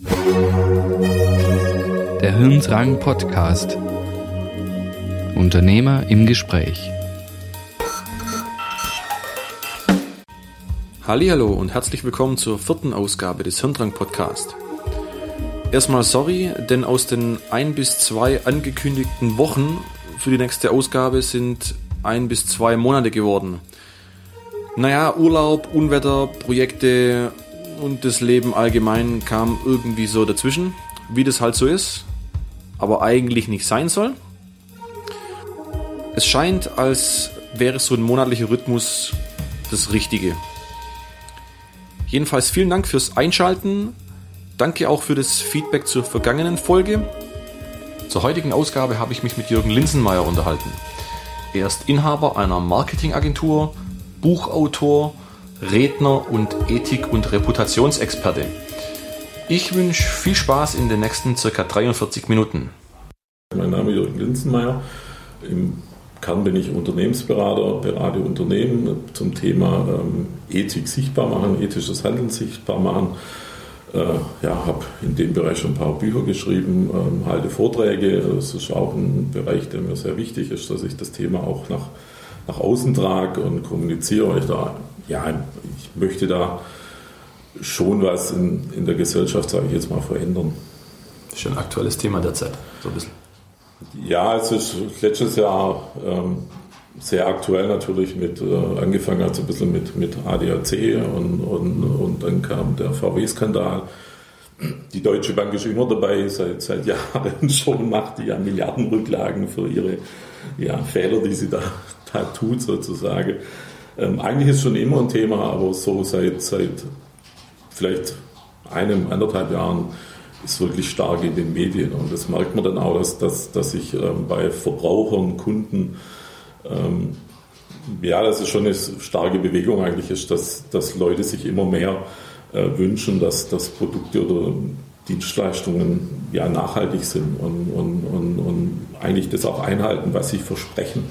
Der Hirndrang Podcast. Unternehmer im Gespräch. Hallo und herzlich willkommen zur vierten Ausgabe des Hirndrang Podcast. Erstmal sorry, denn aus den ein bis zwei angekündigten Wochen für die nächste Ausgabe sind ein bis zwei Monate geworden. Naja, Urlaub, Unwetter, Projekte und das Leben allgemein kam irgendwie so dazwischen, wie das halt so ist, aber eigentlich nicht sein soll. Es scheint, als wäre so ein monatlicher Rhythmus das Richtige. Jedenfalls vielen Dank fürs Einschalten. Danke auch für das Feedback zur vergangenen Folge. Zur heutigen Ausgabe habe ich mich mit Jürgen Linsenmeier unterhalten. Er ist Inhaber einer Marketingagentur, Buchautor, Redner und Ethik- und Reputationsexperte. Ich wünsche viel Spaß in den nächsten circa 43 Minuten. Mein Name ist Jürgen Linsenmeier. Im Kern bin ich Unternehmensberater, berate Unternehmen zum Thema ähm, Ethik sichtbar machen, ethisches Handeln sichtbar machen. Äh, ja, habe in dem Bereich schon ein paar Bücher geschrieben, ähm, halte Vorträge. Das ist auch ein Bereich, der mir sehr wichtig ist, dass ich das Thema auch nach, nach außen trage und kommuniziere, weil ich da ja, ich möchte da schon was in, in der Gesellschaft, sage ich jetzt mal, verändern. Das ist schon ein aktuelles Thema derzeit, so ein bisschen. Ja, es ist letztes Jahr ähm, sehr aktuell natürlich mit, äh, angefangen hat es ein bisschen mit, mit ADAC und, und, und dann kam der VW-Skandal. Die Deutsche Bank ist immer dabei, seit, seit Jahren schon, macht die ja Milliardenrücklagen für ihre ja, Fehler, die sie da, da tut sozusagen. Ähm, eigentlich ist schon immer ein Thema, aber so seit, seit vielleicht einem, anderthalb Jahren ist wirklich stark in den Medien. Und das merkt man dann auch, dass, dass, dass sich ähm, bei Verbrauchern, Kunden, ähm, ja, das ist schon eine starke Bewegung eigentlich ist, dass, dass Leute sich immer mehr äh, wünschen, dass, dass Produkte oder Dienstleistungen ja nachhaltig sind und, und, und, und eigentlich das auch einhalten, was sie versprechen.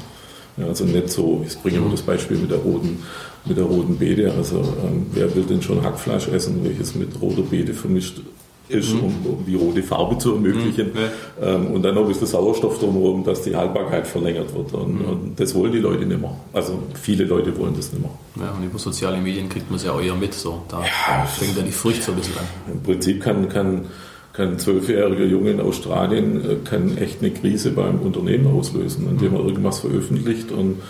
Ja, also nicht so, ich bringe immer das Beispiel mit der roten, mit der roten Beete. Also ähm, wer will denn schon Hackfleisch essen, welches mit roter Beete vermischt ist, mhm. um, um, die rote Farbe zu ermöglichen. Mhm. Ähm, und dann noch ein bisschen Sauerstoff drumherum, dass die Haltbarkeit verlängert wird. Und, mhm. und, das wollen die Leute nicht mehr. Also viele Leute wollen das nicht mehr. Ja, und über soziale Medien kriegt man es ja auch eher mit. So. Da ja, fängt dann die Furcht so ein bisschen an. Im Prinzip kann, kann kann ein zwölfjähriger Junge in Australien äh, kann echt eine Krise beim Unternehmen auslösen, indem er irgendwas veröffentlicht und,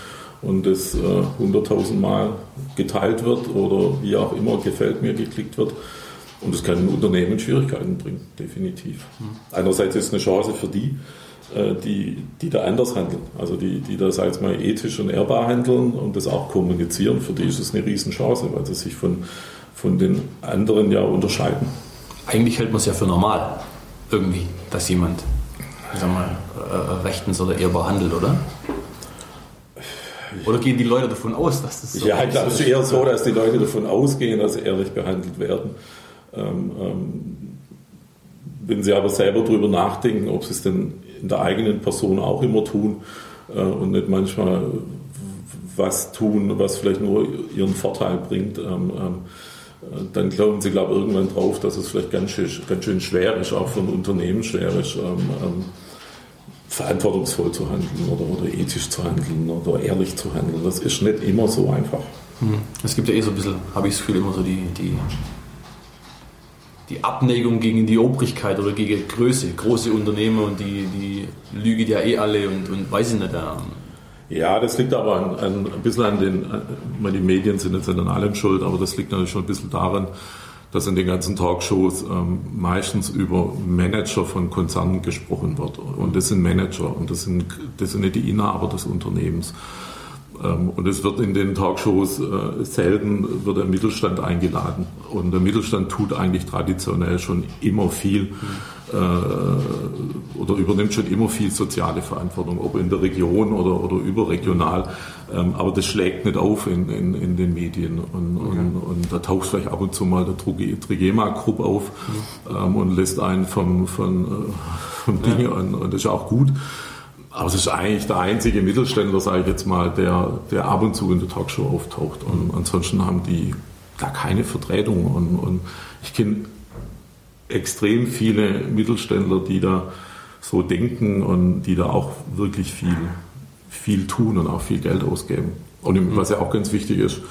und das äh, 100.000 Mal geteilt wird oder wie auch immer gefällt mir geklickt wird. Und das kann ein Unternehmen Schwierigkeiten bringen, definitiv. Mhm. Einerseits ist es eine Chance für die, äh, die, die da anders handeln, also die, die da, sag ich mal, ethisch und ehrbar handeln und das auch kommunizieren. Für die ist es eine Riesenchance, weil sie sich von, von den anderen ja unterscheiden eigentlich hält man es ja für normal, irgendwie, dass jemand, sag mal, äh, rechtens oder ehrbar handelt, oder? Oder gehen die Leute davon aus, dass das so Ja, ich glaube, es ist eher so, dass die Leute davon ausgehen, dass sie ehrlich behandelt werden. Ähm, ähm, wenn sie aber selber darüber nachdenken, ob sie es denn in der eigenen Person auch immer tun äh, und nicht manchmal was tun, was vielleicht nur ihren Vorteil bringt, ähm, ähm dann glauben sie, glaube irgendwann drauf, dass es vielleicht ganz schön, ganz schön schwer ist, auch für ein Unternehmen schwer ist, ähm, ähm, verantwortungsvoll zu handeln oder, oder ethisch zu handeln oder ehrlich zu handeln. Das ist nicht immer so einfach. Hm. Es gibt ja eh so ein bisschen, habe ich das Gefühl, immer so die, die, die Abneigung gegen die Obrigkeit oder gegen Größe, große Unternehmen und die, die lügen ja eh alle und, und weiß ich nicht. Ja, das liegt aber an, an, ein bisschen an den, die Medien sind jetzt an allem schuld, aber das liegt natürlich schon ein bisschen daran, dass in den ganzen Talkshows ähm, meistens über Manager von Konzernen gesprochen wird. Und das sind Manager und das sind, das sind nicht die Inhaber des Unternehmens. Ähm, und es wird in den Talkshows äh, selten wird der Mittelstand eingeladen. Und der Mittelstand tut eigentlich traditionell schon immer viel. Mhm äh, oder übernimmt schon immer viel soziale Verantwortung, ob in der Region oder, oder überregional. Ähm, aber das schlägt nicht auf in, in, in den Medien. Und, okay. und, und, da taucht vielleicht ab und zu mal der Trigema-Group auf mhm. ähm, und lässt einen vom, von, äh, vom ja. Dinge an. Und das ist auch gut. Aber es ist eigentlich der einzige Mittelständler, sage ich jetzt mal, der, der ab und zu in der Talkshow auftaucht. Und ansonsten haben die da keine Vertretung. Und, und ich kenne extrem viele Mittelständler, die da so denken und die da auch wirklich viel, viel tun und auch viel Geld ausgeben. Und was ja auch ganz wichtig ist,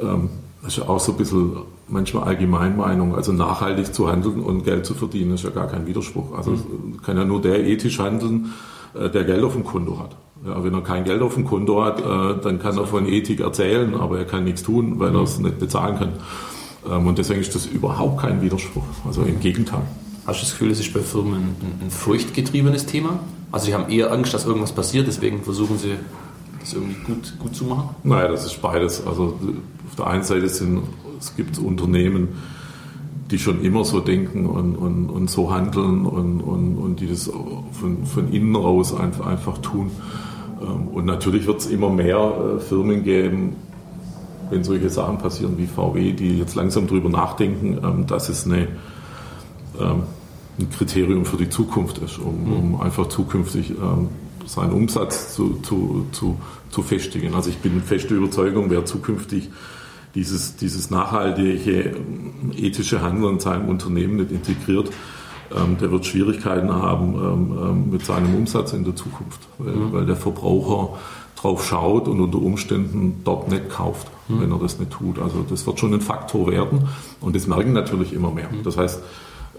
ähm, das ist ja auch so ein bisschen manchmal Allgemeinmeinung. Also nachhaltig zu handeln und Geld zu verdienen, ist ja gar kein Widerspruch. Also mhm. kann ja nur der ethisch handeln, äh, der Geld auf dem Konto hat. Ja, wenn er kein Geld auf dem Konto hat, äh, dann kann er von Ethik erzählen, aber er kann nichts tun, weil er es nicht bezahlen kann. Ähm, und deswegen ist das überhaupt kein Widerspruch. Also im Gegenteil. Hast du das Gefühl, es ist bei Firmen ein, ein furchtgetriebenes Thema? Also sie haben eher Angst, dass irgendwas passiert, deswegen versuchen sie das irgendwie gut, gut zu machen? Naja, das ist beides. Also auf der einen Seite sind, es gibt Unternehmen, die schon immer so denken und, und, und so handeln und, und, und die das von, von innen raus einfach, einfach tun. Ähm, und natürlich wird es immer mehr äh, Firmen geben, wenn solche Sachen passieren wie VW, die jetzt langsam darüber nachdenken, ähm, dass es eine, ähm, ein Kriterium für die Zukunft ist, um, um einfach zukünftig seinen Umsatz zu, zu, zu, zu festigen. Also ich bin feste Überzeugung, wer zukünftig dieses, dieses nachhaltige ethische Handeln in seinem Unternehmen nicht integriert, ähm, der wird Schwierigkeiten haben ähm, ähm, mit seinem Umsatz in der Zukunft, weil, mhm. weil, der Verbraucher drauf schaut und unter Umständen dort nicht kauft, mhm. wenn er das nicht tut. Also das wird schon ein Faktor werden und das merken natürlich immer mehr. Mhm. Das heißt,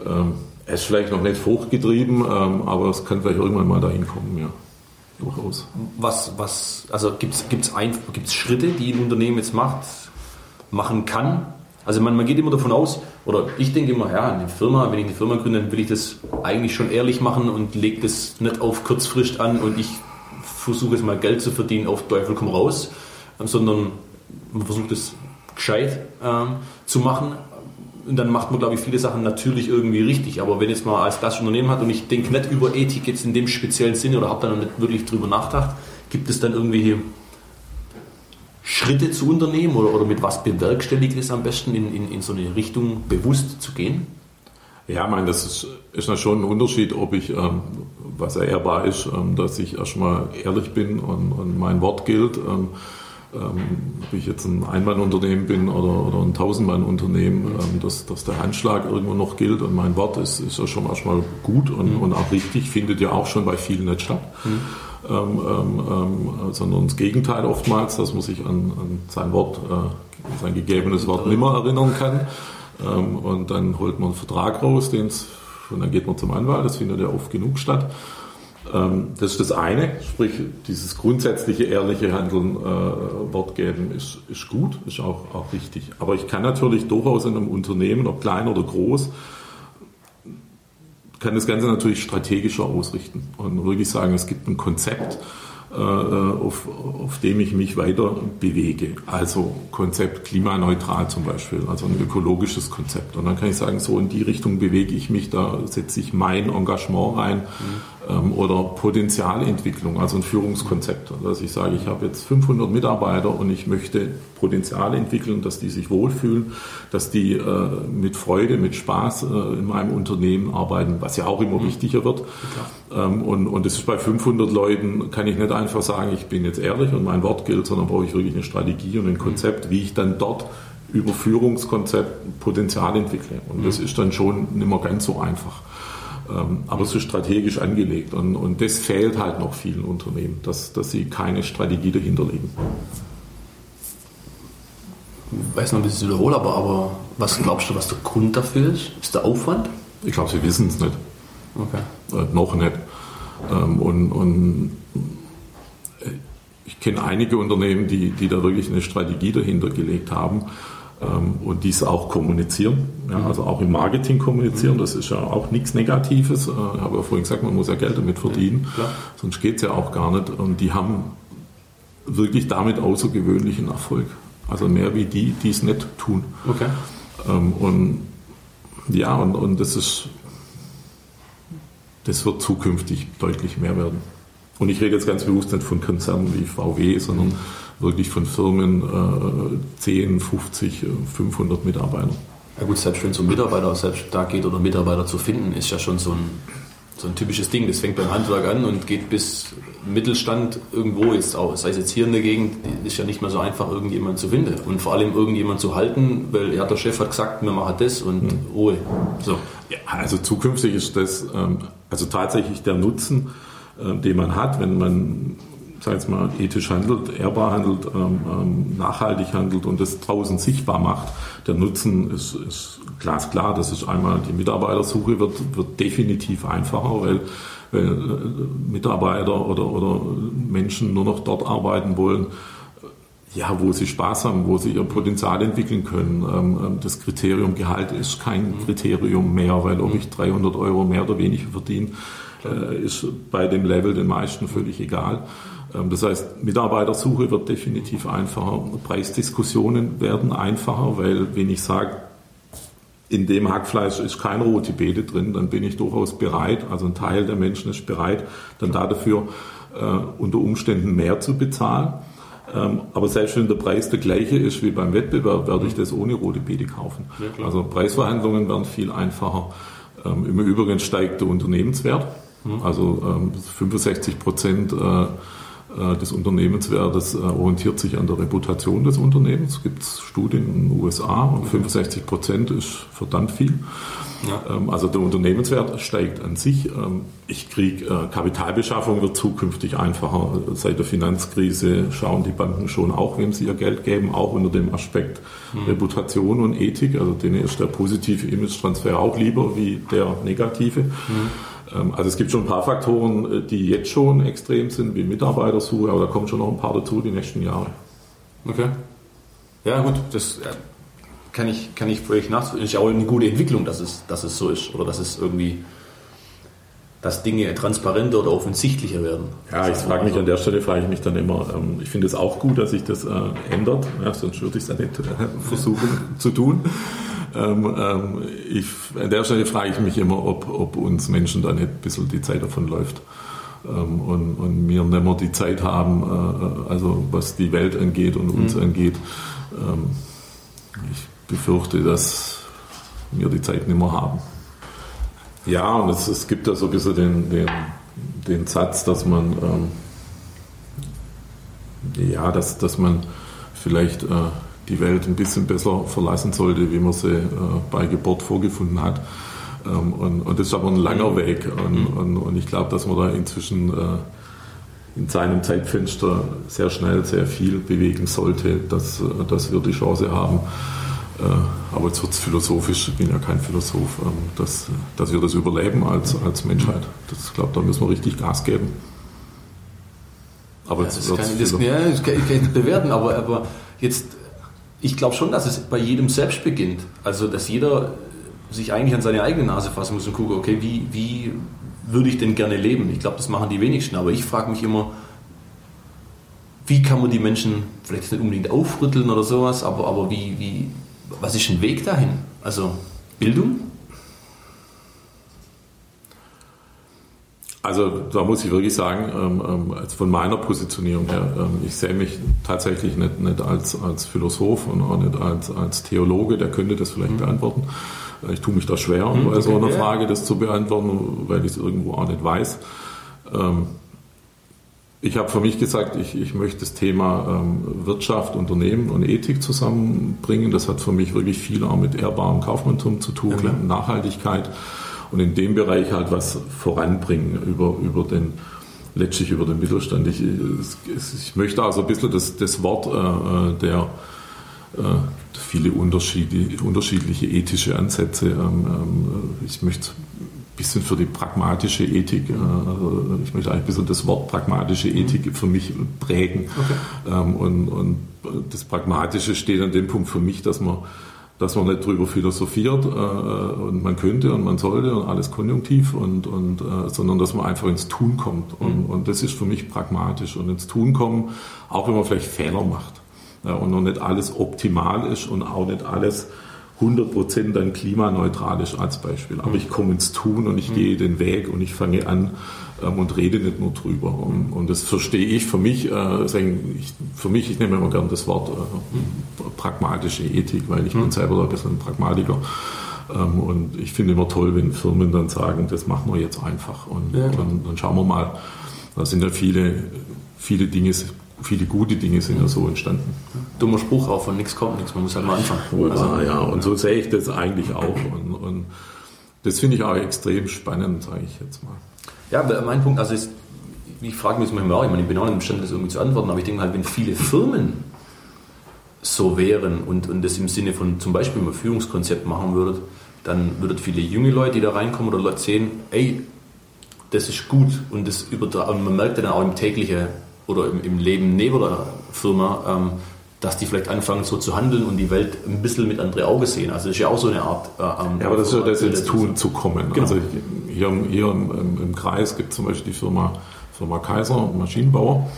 ähm, er ist vielleicht noch nicht hochgetrieben, ähm, aber es kann vielleicht irgendwann mal dahin kommen, ja. Durchaus. Was, was, also gibt es gibt's gibt's Schritte, die ein Unternehmen jetzt macht, machen kann? Also man, man geht immer davon aus, oder ich denke immer, ja, eine Firma, wenn ich eine Firma gründe, dann will ich das eigentlich schon ehrlich machen und lege das nicht auf kurzfrist an und ich versuche jetzt mal Geld zu verdienen auf Teufel komm raus, sondern man versucht es gescheit ähm, zu machen und dann macht man, glaube ich, viele Sachen natürlich irgendwie richtig. Aber wenn jetzt mal als klassisches Unternehmen hat und ich denke nicht über Ethik jetzt in dem speziellen Sinne oder habe da noch nicht wirklich drüber nachgedacht, gibt es dann irgendwelche Schritte zu unternehmen oder, oder mit was bewerkstelligt es am besten, in, in, in so eine Richtung bewusst zu gehen? Ja, ich meine, das ist, ist schon ein Unterschied, ob ich, ähm, was ehrbar ist, ähm, dass ich erstmal ehrlich bin und, und mein Wort gilt. Ähm, ähm, ob ich jetzt ein Einmannunternehmen bin oder, oder ein Tausendmannunternehmen, dass, dass der Handschlag irgendwo noch gilt und mein Wort ist, ist ja schon erstmal gut und, mhm. und auch richtig, findet ja auch schon bei vielen nicht statt. Mhm. Ähm, ähm, sondern das Gegenteil oftmals, dass man sich an, an sein Wort, äh, sein gegebenes Wort nimmer erinnern kann. Ähm, und dann holt man einen Vertrag raus, den's, und dann geht man zum Anwalt, das findet ja oft genug statt. Ähm, das ist das eine, sprich dieses grundsätzliche ehrliche Handeln, äh, Wort geben, ist, ist gut, ist auch, auch richtig. Aber ich kann natürlich durchaus in einem Unternehmen, ob klein oder groß, kann das Ganze natürlich strategischer ausrichten und wirklich sagen, es gibt ein Konzept, auf, auf dem ich mich weiter bewege. Also Konzept klimaneutral zum Beispiel, also ein ökologisches Konzept. Und dann kann ich sagen, so in die Richtung bewege ich mich, da setze ich mein Engagement rein. Mhm oder Potenzialentwicklung, also ein Führungskonzept. Dass ich sage, ich habe jetzt 500 Mitarbeiter und ich möchte Potenzial entwickeln, dass die sich wohlfühlen, dass die äh, mit Freude, mit Spaß äh, in meinem Unternehmen arbeiten, was ja auch immer mhm. wichtiger wird. Ähm, und, und das ist bei 500 Leuten, kann ich nicht einfach sagen, ich bin jetzt ehrlich und mein Wort gilt, sondern brauche ich wirklich eine Strategie und ein Konzept, wie ich dann dort über Führungskonzept Potenzial entwickle. Und das mhm. ist dann schon nicht mehr ganz so einfach. Ähm, aber es ist strategisch angelegt und, und das fehlt halt noch vielen Unternehmen, dass, dass sie keine Strategie dahinter legen. Ich weiß noch, das ist wiederholt, aber, aber was glaubst du, was der Grund dafür ist? Ist der Aufwand? Ich glaube, sie wissen es nicht. Okay. Äh, noch nicht. Ähm, und, und äh, ich kenne einige Unternehmen, die, die da wirklich eine Strategie dahinter gelegt haben und dies auch kommunizieren, ja, also auch im Marketing kommunizieren, das ist ja auch nichts Negatives. Äh, ich habe ja vorhin gesagt, man muss ja Geld damit verdienen, ja, sonst geht es ja auch gar nicht. Und die haben wirklich damit außergewöhnlichen Erfolg. Also mehr wie die, die es nicht tun. Okay. Ähm, und ja, und, und das ist, das wird zukünftig deutlich mehr werden. Und ich rede jetzt ganz bewusst nicht von Konzernen wie VW, sondern wirklich von Firmen äh, 10, 50, 500 Mitarbeiter. Ja gut, selbst wenn es um Mitarbeiter selbst da geht oder Mitarbeiter zu finden, ist ja schon so ein, so ein typisches Ding. Das fängt beim Handwerk an und geht bis Mittelstand irgendwo jetzt auch. Sei es jetzt hier in der Gegend, ist ja nicht mehr so einfach, irgendjemand zu finden. Und vor allem irgendjemand zu halten, weil ja, der Chef hat gesagt, wir machen das und mhm. Ruhe. So. Ja, also zukünftig ist das ähm, also tatsächlich der Nutzen, äh, den man hat, wenn man sag jetzt mal, ethisch handelt, ehrbar handelt, ähm, ähm, nachhaltig handelt und das draußen sichtbar macht. Der Nutzen ist, ist glasklar. Das ist einmal die Mitarbeitersuche wird, wird definitiv einfacher, weil, weil äh, Mitarbeiter oder, oder Menschen nur noch dort arbeiten wollen, ja, wo sie Spaß haben, wo sie ihr Potenzial entwickeln können. Ähm, ähm, das Kriterium Gehalt ist kein Kriterium mehr, weil ob ich 300 Euro mehr oder weniger verdiene, äh, ist bei dem Level den meisten völlig egal. Ähm, das heißt, Mitarbeitersuche wird definitiv einfacher, Preisdiskussionen werden einfacher, weil wenn ich sage, in dem Hackfleisch ist kein rote Beete drin, dann bin ich durchaus bereit, also ein Teil der Menschen ist bereit, dann dafür äh, unter Umständen mehr zu bezahlen. Ähm, aber selbst wenn der Preis der gleiche ist wie beim Wettbewerb, werde ich das ohne rote Beete kaufen. Ja, also Preisverhandlungen werden viel einfacher. Ähm, Im Übrigen steigt der Unternehmenswert. Mhm. Also ähm, 65 Prozent äh, äh, des Unternehmenswertes äh, orientiert sich an der Reputation des Unternehmens. Es gibt Studien in den USA und 65 Prozent ist verdammt viel. Ja. Ähm, also der Unternehmenswert steigt an sich. Ähm, ich kriege äh, Kapitalbeschaffung wird zukünftig einfacher. Seit der Finanzkrise schauen die Banken schon auch, wem sie ihr Geld geben, auch unter dem Aspekt mhm. Reputation und Ethik. Also denen ist der positive Image-Transfer auch lieber wie der negative. Mhm. Ähm, also es gibt schon ein paar Faktoren, äh, die jetzt schon extrem sind, wie Mitarbeitersuche, aber da kommen schon noch ein paar dazu die nächsten Jahre. Okay. Ja gut, das kann ich, kann ich völlig nachvollziehen. Ist auch eine gute Entwicklung, dass es, dass es so ist oder dass es irgendwie dass Dinge transparenter oder offensichtlicher werden. Ja, ich frage mich an der Stelle, frage ich mich dann immer, ähm, ich finde es auch gut, dass sich das äh, ändert, ja, sonst würde ich es ja nicht äh, versuchen zu tun. Ähm, ähm, ich, an der Stelle frage ich mich immer, ob, ob uns Menschen da nicht ein bisschen die Zeit davon läuft. Ähm, und, und wir nicht mehr die Zeit haben, äh, also was die Welt angeht und uns mhm. angeht. Ähm, ich befürchte, dass wir die Zeit nicht mehr haben. Ja, und es, es gibt da so ein bisschen den, den, den Satz, dass man ähm, ja, dass, dass man vielleicht äh, die Welt ein bisschen besser verlassen sollte, wie man sie äh, bei Geburt vorgefunden hat. Ähm, und, und, das ist aber ein langer mhm. Weg. Und, mhm. und, und ich glaube, dass man da inzwischen äh, in seinem Zeitfenster sehr schnell sehr viel bewegen sollte, dass, äh, dass wir die Chance haben. Äh, aber jetzt wird es philosophisch, ich bin ja kein Philosoph, ähm, dass, dass wir das überleben als, als Menschheit. Das, ich glaube, da müssen wir richtig Gas geben. Aber ja, das, kann ich, das, ja, das kann ich nicht bewerten, aber, aber jetzt ich glaube schon, dass es bei jedem selbst beginnt. Also, dass jeder sich eigentlich an seine eigene Nase fassen muss und gucken, okay, wie, wie würde ich denn gerne leben? Ich glaube, das machen die wenigsten, aber ich frage mich immer, wie kann man die Menschen vielleicht nicht unbedingt aufrütteln oder sowas, aber, aber wie, wie, was ist ein Weg dahin? Also Bildung? Also da muss ich wirklich sagen, ähm, von meiner Positionierung her, ähm, ich sehe mich tatsächlich nicht, nicht als, als Philosoph und auch nicht als, als Theologe, der könnte das vielleicht mhm. beantworten. Ich tue mich da schwer, mhm, bei so einer Frage das zu beantworten, weil ich es irgendwo auch nicht weiß. Ich habe für mich gesagt, ich, ich möchte das Thema Wirtschaft, Unternehmen und Ethik zusammenbringen. Das hat für mich wirklich viel auch mit ehrbarem Kaufmanntum zu tun, ja, Nachhaltigkeit und in dem Bereich halt was voranbringen über, über den, letztlich über den Mittelstand. Ich, ich möchte also ein bisschen das, das Wort äh, der äh, viele unterschiedliche, unterschiedliche ethische Ansätze. Ähm, ähm, ich möchte ein bisschen für die pragmatische Ethik, äh, also ich möchte eigentlich ein bisschen das Wort pragmatische Ethik für mich prägen. Okay. Ähm, und, und das Pragmatische steht an dem Punkt für mich, dass man dass man nicht drüber philosophiert äh, und man könnte und man sollte und alles konjunktiv und, und äh, sondern dass man einfach ins Tun kommt und, mhm. und das ist für mich pragmatisch und ins Tun kommen, auch wenn man vielleicht Fehler macht ja, und noch nicht alles optimal ist und auch nicht alles 100% dann klimaneutral ist als Beispiel. Aber mhm. ich komme ins Tun und ich mhm. gehe den Weg und ich fange an und rede nicht nur drüber. Und, und das verstehe ich für mich, äh, sagen, ich, für mich, ich nehme immer gern das Wort äh, pragmatische Ethik, weil ich mhm. bin selber ein bisschen ein Pragmatiker. Ähm, und ich finde immer toll, wenn Firmen dann sagen, das machen wir jetzt einfach. Und, Ja, und dann schauen wir mal, da sind ja viele, viele Dinge, viele gute Dinge sind ja so entstanden. Dummer Spruch auch von nichts kommt nichts, man muss halt mal anfangen. Wohl Also, wahr, ja. Und so sehe ich das eigentlich auch. Und, und das finde ich auch extrem spannend, sage ich jetzt mal. Ja, mein Punkt, also ist, ich frage mich manchmal auch, ich meine, ich bin auch nicht imstande, das irgendwie zu antworten, aber ich denke halt, wenn viele Firmen so wären und, und das im Sinne von zum Beispiel ein Führungskonzept machen würdet, dann würdet viele junge Leute, die da reinkommen oder Leute sehen, ey, das ist gut und das und man merkt dann auch im täglichen oder im, im Leben neben der Firma, ähm, dass die vielleicht anfangen so zu handeln und die Welt ein bisschen mit andere Augen sehen. Also das ist ja auch so eine Art. Äh, ähm, Ja, aber das ist ja das ins Tun zu kommen. Genau. Also hier, hier im, im, im Kreis gibt es zum Beispiel die Firma, Firma Kaiser, Maschinenbauer.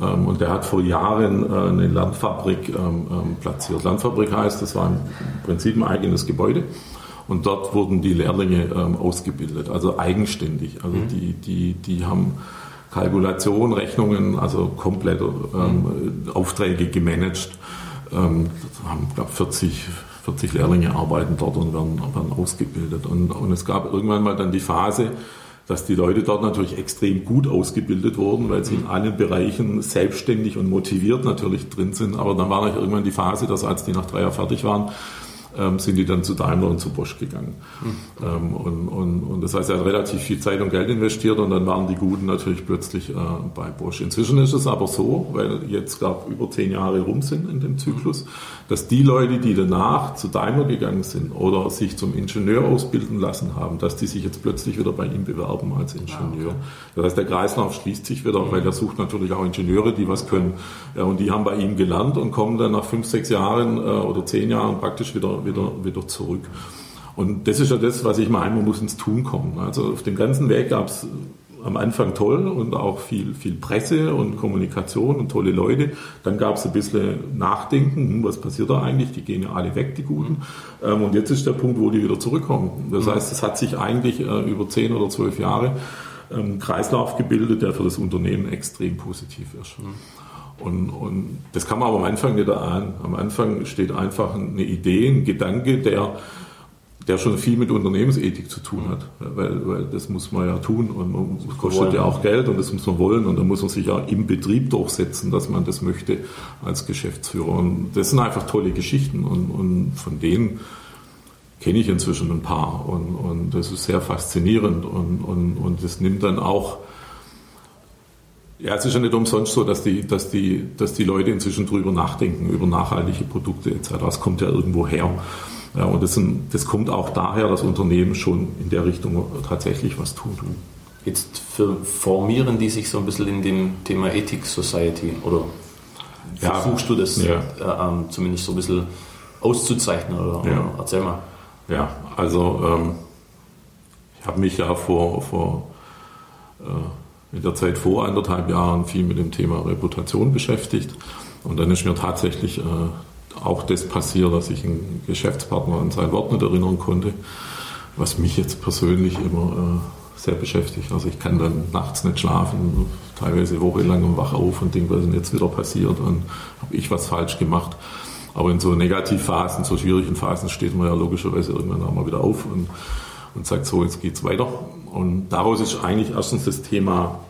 Ähm, und der hat vor Jahren äh, eine Landfabrik ähm, ähm, platziert. Landfabrik heißt, das war im Prinzip ein eigenes Gebäude. Und dort wurden die Lehrlinge ähm, ausgebildet, also eigenständig. Also die, die, die haben Kalkulation, Rechnungen, also komplett ähm, Aufträge gemanagt. Ähm, haben, glaube 40, 40 Lehrlinge arbeiten dort und werden, werden ausgebildet. Und, und es gab irgendwann mal dann die Phase, dass die Leute dort natürlich extrem gut ausgebildet wurden, weil sie in allen Bereichen selbstständig und motiviert natürlich drin sind. Aber dann war noch irgendwann die Phase, dass als die nach drei Jahren fertig waren, ähm, sind die dann zu Daimler und zu Bosch gegangen. Ähm, und, und, und das heißt, er hat relativ viel Zeit und Geld investiert und dann waren die Guten natürlich plötzlich äh, bei Bosch. Inzwischen ist es aber so, weil jetzt gab über zehn Jahre rum sind in dem Zyklus, dass die Leute, die danach zu Daimler gegangen sind oder sich zum Ingenieur ausbilden lassen haben, dass die sich jetzt plötzlich wieder bei ihm bewerben als Ingenieur. Das heißt, der Kreislauf schließt sich wieder, weil er sucht natürlich auch Ingenieure, die was können. Ja, und die haben bei ihm gelernt und kommen dann nach fünf, sechs Jahren äh, oder zehn Jahren praktisch wieder, wieder, wieder zurück. Und das ist ja das, was ich meine, man muss ins Tun kommen. Also auf dem ganzen Weg gab es am Anfang toll und auch viel, viel Presse und Kommunikation und tolle Leute. Dann gab es ein bisschen Nachdenken, hm, was passiert da eigentlich? Die gehen ja alle weg, die Guten. Ähm, und jetzt ist der Punkt, wo die wieder zurückkommen. Das heißt, es hat sich eigentlich äh, über zehn oder zwölf Jahre ähm, Kreislauf gebildet, der für das Unternehmen extrem positiv ist. Und, und das kann man aber am Anfang nicht erahnen. Am Anfang steht einfach eine Idee, ein Gedanke, der, der schon viel mit Unternehmensethik zu tun hat. Weil, weil das muss man ja tun und das kostet wollen. ja auch Geld und das muss man wollen und da muss man sich ja im Betrieb durchsetzen, dass man das möchte als Geschäftsführer. Und das sind einfach tolle Geschichten und, und von denen kenne ich inzwischen ein paar und, und das ist sehr faszinierend und, und, und das nimmt dann auch ja, es ist ja nicht umsonst so, dass die, dass die, dass die Leute inzwischen drüber nachdenken, über nachhaltige Produkte etc. Das kommt ja irgendwo her. Ja, und das, sind, das kommt auch daher, dass Unternehmen schon in der Richtung tatsächlich was tun. Jetzt formieren die sich so ein bisschen in dem Thema Ethik Society oder Ja. versuchst du das Ja. äh, ähm, zumindest so ein bisschen auszuzeichnen oder, Ja. oder erzähl mal. Ja, also ähm, ich habe mich ja vor, vor äh, in der Zeit vor anderthalb Jahren viel mit dem Thema Reputation beschäftigt. Und dann ist mir tatsächlich äh, auch das passiert, dass ich einen Geschäftspartner an sein Wort nicht erinnern konnte, was mich jetzt persönlich immer äh, sehr beschäftigt. Also ich kann dann nachts nicht schlafen, teilweise wochenlang wach auf und denke, was ist denn jetzt wieder passiert und habe ich was falsch gemacht. Aber in so Negativphasen, so schwierigen Phasen steht man ja logischerweise irgendwann auch mal wieder auf und, und sagt so, jetzt geht's weiter. Und daraus ist eigentlich erstens das Thema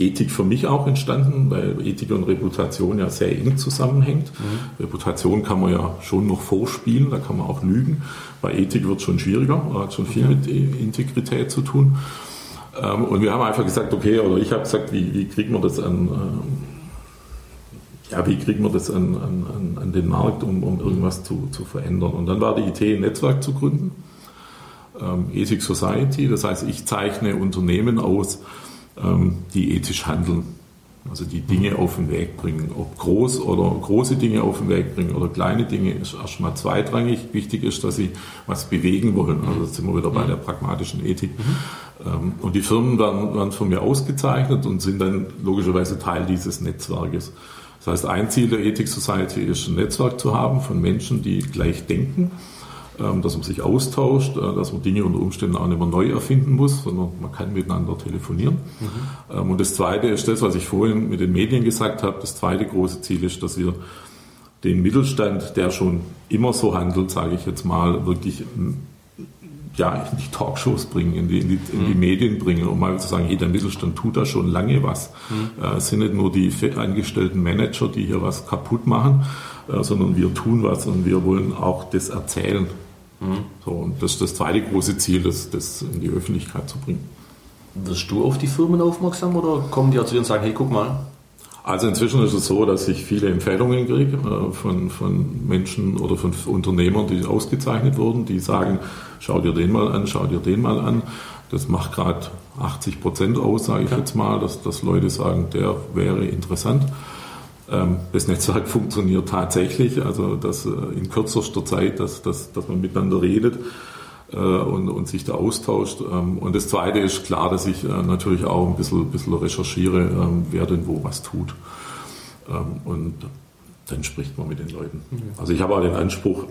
Ethik für mich auch entstanden, weil Ethik und Reputation ja sehr eng zusammenhängt. Reputation kann man ja schon noch vorspielen, da kann man auch lügen. Bei Ethik wird es schon schwieriger, hat schon viel mit Integrität zu tun. Ähm, Und wir haben einfach gesagt, okay, oder ich habe gesagt, wie, wie kriegt man das an, ähm, ja, wie kriegt man das an, an, an- den Markt, um, um irgendwas zu, zu verändern. Und dann war die Idee, ein Netzwerk zu gründen, ähm, Ethic Society. Das heißt, ich zeichne Unternehmen aus, die ethisch handeln. Also die Dinge auf den Weg bringen. Ob groß oder große Dinge auf den Weg bringen oder kleine Dinge ist erstmal zweitrangig. Wichtig ist, dass sie was bewegen wollen. Also jetzt sind wir wieder bei der pragmatischen Ethik. Ähm, Und die Firmen werden, werden von mir ausgezeichnet und sind dann logischerweise Teil dieses Netzwerkes. Das heißt, ein Ziel der Ethic Society ist, ein Netzwerk zu haben von Menschen, die gleich denken, ähm, dass man sich austauscht, äh, dass man Dinge unter Umständen auch nicht mehr neu erfinden muss, sondern man kann miteinander telefonieren. Ähm, Und das Zweite ist das, was ich vorhin mit den Medien gesagt habe. Das zweite große Ziel ist, dass wir den Mittelstand, der schon immer so handelt, sage ich jetzt mal, wirklich ja, in die Talkshows bringen, in die, in die, in die mhm. Medien bringen, um mal zu sagen, hey, der Mittelstand tut da schon lange was. Mhm. Äh, es sind nicht nur die angestellten Manager, die hier was kaputt machen, äh, sondern wir tun was und wir wollen auch das erzählen. Mhm. So, und das ist das zweite große Ziel, das, das in die Öffentlichkeit zu bringen. Wirst du auf die Firmen aufmerksam oder kommen die zu dir und sagen, hey, guck mal, also inzwischen ist es so, dass ich viele Empfehlungen kriege äh, von, von Menschen oder von Unternehmern, die ausgezeichnet wurden, die sagen, schau dir den mal an, schau dir den mal an. Das macht gerade 80 Prozent aus, sage ich okay. jetzt mal, dass, dass Leute sagen, der wäre interessant. Ähm, das Netzwerk funktioniert tatsächlich, also dass äh, in kürzester Zeit, dass, dass, dass man miteinander redet äh, und, und sich da austauscht. Ähm, und das Zweite ist klar, dass ich äh, natürlich auch ein bisschen, bisschen recherchiere, ähm, wer denn wo was tut. Und dann spricht man mit den Leuten. Also ich habe auch den Anspruch,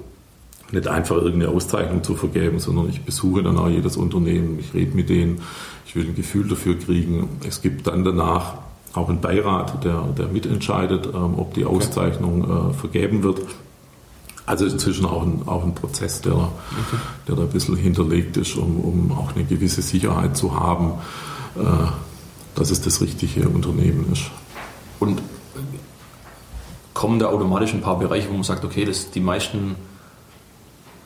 nicht einfach irgendeine Auszeichnung zu vergeben, sondern ich besuche dann auch jedes Unternehmen, ich rede mit denen, ich will ein Gefühl dafür kriegen. Es gibt dann danach auch einen Beirat, der, der mitentscheidet, ob die Auszeichnung äh, vergeben wird. Also inzwischen auch ein, auch ein Prozess, der, okay. der da ein bisschen hinterlegt ist, um, um auch eine gewisse Sicherheit zu haben, äh, dass es das richtige Unternehmen ist. Und kommen da automatisch ein paar Bereiche, wo man sagt, okay, das, die meisten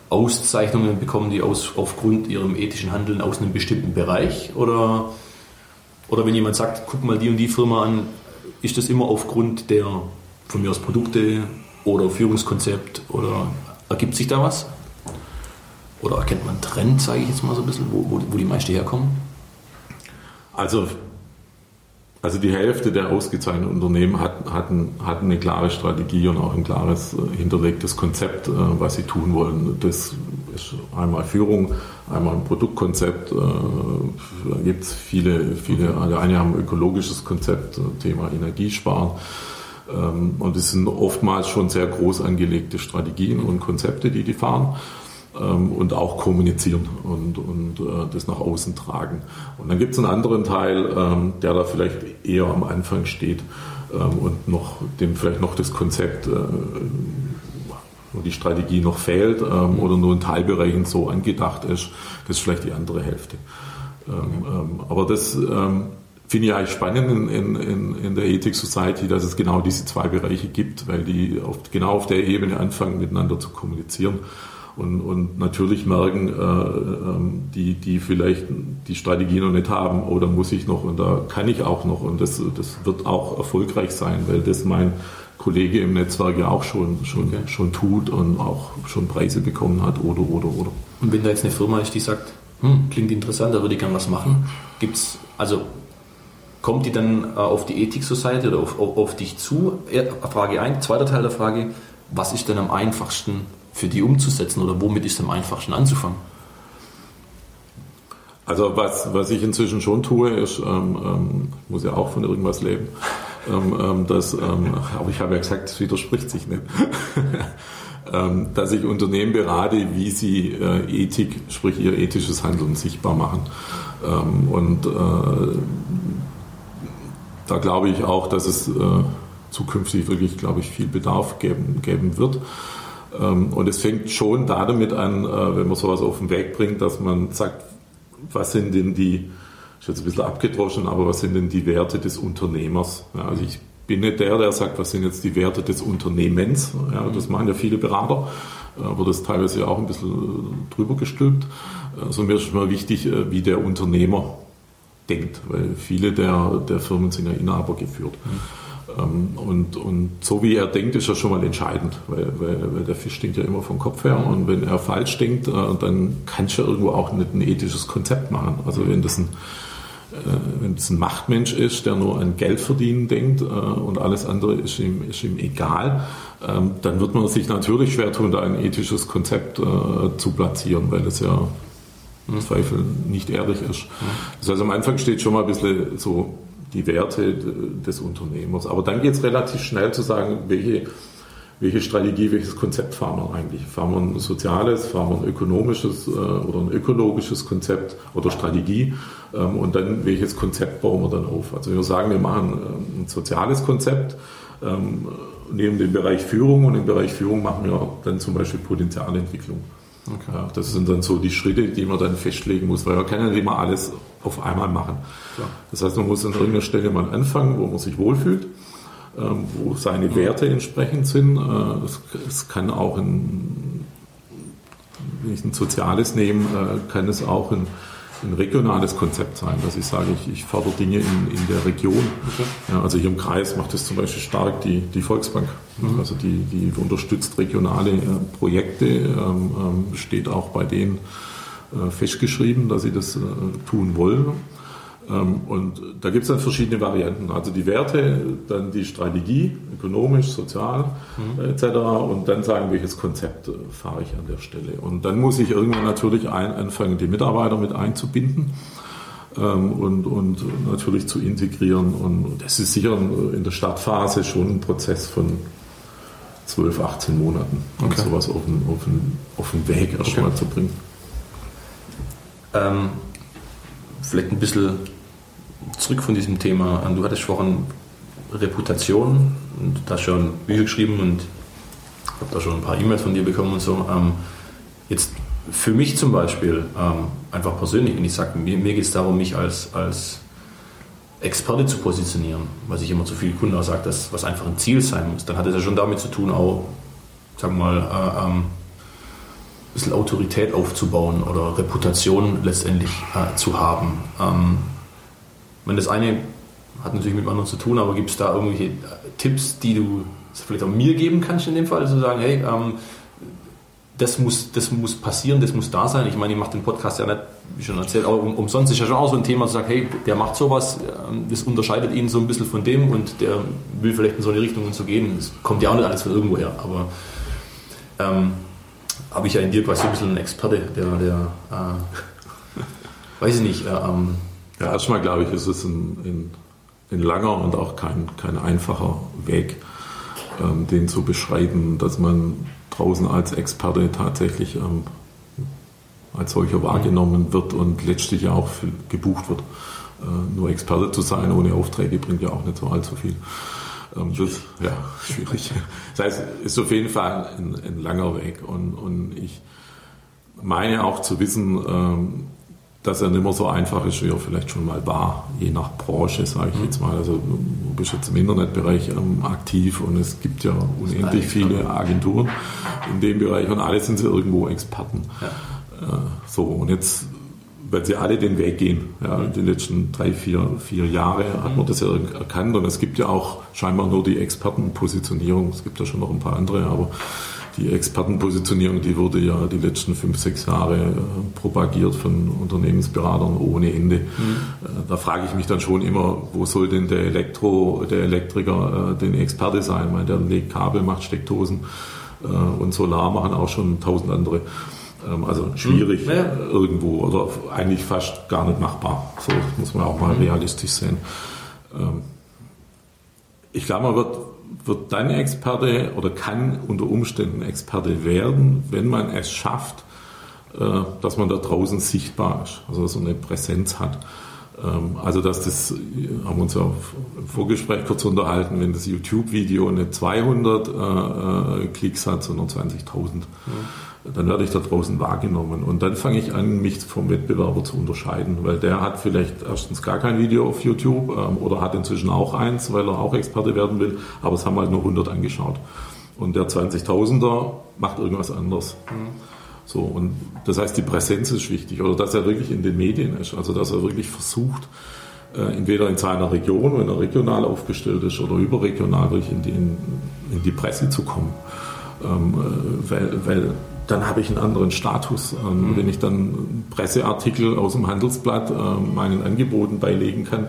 Auszeichnungen bekommen die aus, aufgrund ihrem ethischen Handeln aus einem bestimmten Bereich? Oder, oder wenn jemand sagt, guck mal die und die Firma an, ist das immer aufgrund der von mir aus Produkte, oder Führungskonzept oder ergibt sich da was? Oder erkennt man Trend, sage ich jetzt mal so ein bisschen, wo, wo, wo die meisten herkommen? Also, also die Hälfte der ausgezeichneten Unternehmen hat, hatten, hatten eine klare Strategie und auch ein klares äh, hinterlegtes Konzept, äh, was sie tun wollen. Das ist einmal Führung, einmal ein Produktkonzept. Äh, da gibt es viele, viele, alle eine haben ein ökologisches Konzept, Thema Energiesparen. Ähm, und es sind oftmals schon sehr groß angelegte Strategien und Konzepte, die die fahren und auch kommunizieren und, und äh, das nach außen tragen. Und dann gibt es einen anderen Teil, ähm, der da vielleicht eher am Anfang steht und noch, dem vielleicht noch das Konzept und äh, die Strategie noch fehlt oder nur in Teilbereichen so angedacht ist. Das ist vielleicht die andere Hälfte. aber das finde ich eigentlich spannend in, in, in, der Ethik Society, dass es genau diese zwei Bereiche gibt, weil die oft genau auf der Ebene anfangen, miteinander zu kommunizieren und, und natürlich merken, äh, äh, die, die vielleicht die Strategie noch nicht haben, oder muss ich noch und da kann ich auch noch und das, das wird auch erfolgreich sein, weil das mein Kollege im Netzwerk ja auch schon, schon, okay. schon tut und auch schon Preise bekommen hat oder, oder, oder. Und wenn da jetzt eine Firma ist, die sagt, hm, klingt interessant, da würde ich gerne was machen, gibt es, also kommt die dann äh, auf die Ethik Society oder auf, auf, auf dich zu? Frage 1. Zweiter Teil der Frage, was ist denn am einfachsten für die umzusetzen oder womit ist es am einfachsten anzufangen? Also was, was ich inzwischen schon tue, ist, ähm, ähm, ich muss ja auch von irgendwas leben, ähm, ähm dass, ähm, aber ich habe ja gesagt, es widerspricht sich nicht, ähm, dass ich Unternehmen berate, wie sie äh, Ethik, sprich ihr ethisches Handeln sichtbar machen. und äh, da glaube ich auch, dass es äh, zukünftig wirklich, glaube ich, viel Bedarf geben, geben wird. Ähm, und es fängt schon damit an, äh, wenn man sowas auf den Weg bringt, dass man sagt, was sind denn die, ist jetzt ein bisschen abgedroschen, aber was sind denn die Werte des Unternehmers? Ja, also ich bin nicht der, der sagt, was sind jetzt die Werte des Unternehmens? Ja, das machen ja viele Berater, aber das teilweise auch ein bisschen drüber gestülpt. Also mir ist mal wichtig, äh, wie der Unternehmer denkt, weil viele der, der Firmen sind ja Inhaber geführt. Mhm. Und, und so wie er denkt, ist er schon mal entscheidend, weil, weil, weil der Fisch stinkt ja immer vom Kopf her und wenn er falsch denkt, äh, dann kannst du ja irgendwo auch nicht ein ethisches Konzept machen. Also wenn das ein, äh, wenn das ein Machtmensch ist, der nur an Geld verdienen denkt äh, und alles andere ist ihm, ist ihm egal, ähm, dann wird man sich natürlich schwer tun, da ein ethisches Konzept zu platzieren, weil es ja im Zweifel nicht ehrlich ist. Das heißt, am Anfang steht schon mal ein bisschen so die Werte des Unternehmers. Aber dann geht es relativ schnell zu sagen, welche, welche Strategie, welches Konzept fahren wir eigentlich? Fahren wir ein soziales, fahren wir ein ökonomisches äh, oder ein ökologisches Konzept oder Strategie? Ähm, und dann welches Konzept bauen wir dann auf? Also wir sagen, wir machen ähm, ein soziales Konzept, ähm, neben dem Bereich Führung und im Bereich Führung machen wir dann zum Beispiel Potenzialentwicklung. Okay. Ja, das sind dann so die Schritte, die man dann festlegen muss, weil man kann ja nicht immer alles auf einmal machen. Klar. Das heißt, man muss an irgendeiner Stelle mal anfangen, wo man sich wohlfühlt, ähm, wo seine Werte entsprechend sind. Äh, es, kann auch ein, wenn ich ein soziales nehme, äh, kann es auch ein ein regionales Konzept sein, dass ich sage, ich, ich fördere Dinge in, in der Region. Okay. Ja, also hier im Kreis macht es zum Beispiel stark die, die Volksbank. Mhm. Also die, die unterstützt regionale äh, Projekte, ähm, ähm, steht auch bei denen festgeschrieben, dass sie das äh, tun wollen. Ähm, und da gibt es dann verschiedene Varianten. Also die Werte, dann die Strategie, ökonomisch, sozial mhm. etc. Und dann sagen, welches Konzept äh, fahre ich an der Stelle. Und dann muss ich irgendwann natürlich ein, anfangen, die Mitarbeiter mit einzubinden ähm, und, und natürlich zu integrieren. Und das ist sicher in der Startphase schon ein Prozess von 12, 18 Monaten, um okay. sowas auf den, auf, den, auf den Weg erstmal okay. zu bringen. Ähm, vielleicht ein bisschen zurück von diesem Thema. Du hattest vorhin Reputation und hast schon Bücher geschrieben und ich habe da schon ein paar E-Mails von dir bekommen und so. Ähm, jetzt für mich zum Beispiel, ähm, einfach persönlich, wenn ich sage, mir, mir geht es darum, mich als, als Experte zu positionieren, was ich immer zu vielen Kunden auch sage, dass was einfach ein Ziel sein muss, dann hat es ja schon damit zu tun, auch, sagen wir mal, äh, ähm, bisschen Autorität aufzubauen oder Reputation letztendlich äh, zu haben. Ähm, wenn das eine hat natürlich mit dem anderen zu tun, aber gibt es da irgendwelche äh, Tipps, die du vielleicht auch mir geben kannst in dem Fall, zu sagen, hey, ähm, das muss, das muss passieren, das muss da sein. Ich meine, ich mache den Podcast ja nicht, wie schon erzählt, aber um, umsonst ist ja schon auch so ein Thema zu sagen, hey, der macht sowas, ähm, das unterscheidet ihn so ein bisschen von dem und der will vielleicht in so eine Richtung zu gehen. Das kommt ja auch nicht alles von irgendwoher, aber ähm, habe ich ja in dir quasi ein bisschen einen Experte, der, der äh, weiß ich nicht, äh, ähm, ja, erstmal glaube ich, ist es ein, ein, ein langer und auch kein, kein einfacher Weg, ähm, den zu beschreiben, dass man draußen als Experte tatsächlich ähm, als solcher wahrgenommen wird und letztlich auch gebucht wird. Äh, nur Experte zu sein ohne Aufträge bringt ja auch nicht so allzu viel. Ähm, das, ja, schwierig. Das heißt, es ist auf jeden Fall ein, ein langer Weg und, und ich meine auch zu wissen, ähm, dass er nicht mehr so einfach ist, wie er vielleicht schon mal war, je nach Branche, sage ich jetzt mal. Also du bist jetzt im Internetbereich ähm, aktiv und es gibt ja unendlich viele Agenturen in dem Bereich und alle sind sie irgendwo Experten. Ja. Äh, so, und jetzt, weil sie alle den Weg gehen, ja, in den letzten drei, vier, vier Jahre hat man das ja erkannt und es gibt ja auch scheinbar nur die Expertenpositionierung, es gibt ja schon noch ein paar andere, aber die Expertenpositionierung, die wurde ja die letzten fünf, sechs Jahre äh, propagiert von Unternehmensberatern ohne Ende. Mhm. Äh, da frage ich mich dann schon immer, wo soll denn der Elektro, der Elektriker äh, den Experte sein? Ich meine, der legt Kabel, macht Steckdosen und Solar machen auch schon tausend andere. Ähm, also schwierig mhm. ja. irgendwo oder eigentlich fast gar nicht machbar. So muss man auch mal mhm. realistisch sehen. Ähm, ich glaube, man wird wird dann Experte oder kann unter Umständen Experte werden, wenn man es schafft, äh, dass man da draußen sichtbar ist, also so eine Präsenz hat. Ähm, also dass das, haben wir uns ja im Vorgespräch kurz unterhalten, wenn das YouTube-Video nicht 200 äh, äh, Klicks hat, sondern 20.000. Mhm dann werde ich da draußen wahrgenommen. Und dann fange ich an, mich vom Wettbewerber zu unterscheiden, weil der hat vielleicht erstens gar kein Video auf YouTube ähm, oder hat inzwischen auch eins, weil er auch Experte werden will, aber es haben halt nur 100 angeschaut. Und der 20.000er macht irgendwas anderes. Mhm. So, und das heißt, die Präsenz ist wichtig oder dass er wirklich in den Medien ist, also dass er wirklich versucht, äh, entweder in seiner Region, wenn er regional aufgestellt ist, oder überregional wirklich in die, in, in die Presse zu kommen. Ähm, äh, weil, weil dann habe ich einen anderen Status. Ähm, mhm. Wenn ich dann Presseartikel aus dem Handelsblatt äh, meinen Angeboten beilegen kann,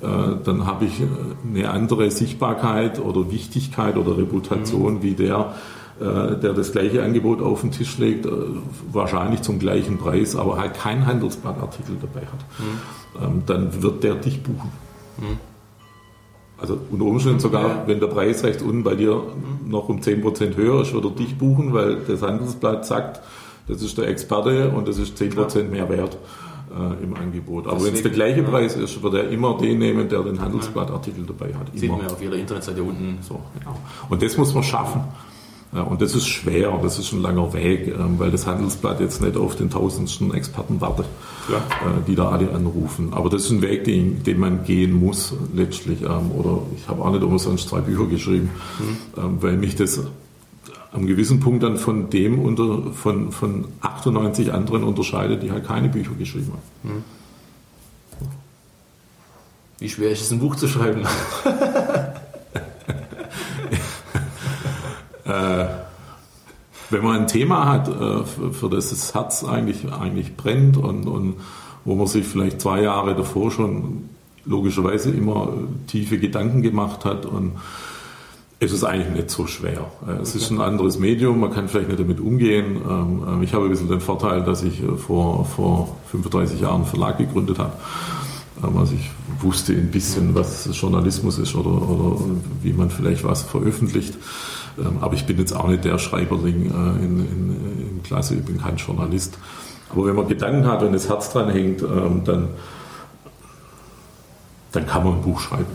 äh, dann habe ich eine andere Sichtbarkeit oder Wichtigkeit oder Reputation mhm. wie der, äh, der das gleiche Angebot auf den Tisch legt, äh, wahrscheinlich zum gleichen Preis, aber halt keinen Handelsblattartikel dabei hat. Mhm. Ähm, dann wird der dich buchen. Also unter Umständen sogar, ja. wenn der Preis recht unten bei dir noch um 10% höher ist, würde dich buchen, weil das Handelsblatt sagt, das ist der Experte und das ist 10% mehr wert. äh, im Angebot. Aber wenn es der gleiche Preis ist, wird er immer den nehmen, der den Handelsblattartikel dabei hat. Sieht man auf jeder Internetseite unten. So, genau. Und das muss man schaffen. Und das ist schwer, das ist ein langer Weg, ähm, weil das Handelsblatt jetzt nicht auf den tausendsten Experten wartet, ja. äh, die da alle anrufen. Aber das ist ein Weg, den, den man gehen muss letztlich. Ähm, oder ich habe auch nicht umsonst zwei Bücher geschrieben, mhm. ähm, weil mich das am gewissen Punkt dann von dem unter, von, von 98 anderen unterscheidet, die halt keine Bücher geschrieben haben. Mhm. Wie schwer ist es, ein Buch zu schreiben? äh, wenn man ein Thema hat, äh, für, das das Herz eigentlich, eigentlich brennt und, und wo man sich vielleicht zwei Jahre davor schon logischerweise immer tiefe Gedanken gemacht hat und es ist eigentlich nicht so schwer. Äh, es ist ein anderes Medium, man kann vielleicht nicht damit umgehen. Ähm, ähm, ich habe ein bisschen den Vorteil, dass ich äh, vor, vor 35 Jahren einen Verlag gegründet habe. Also ich wusste ein bisschen, was Journalismus ist oder, oder wie man vielleicht was veröffentlicht. Aber ich bin jetzt auch nicht der Schreiberling in, in, in Klasse, ich bin kein Journalist. Aber wenn man Gedanken hat und das Herz dran hängt, dann, dann kann man ein Buch schreiben.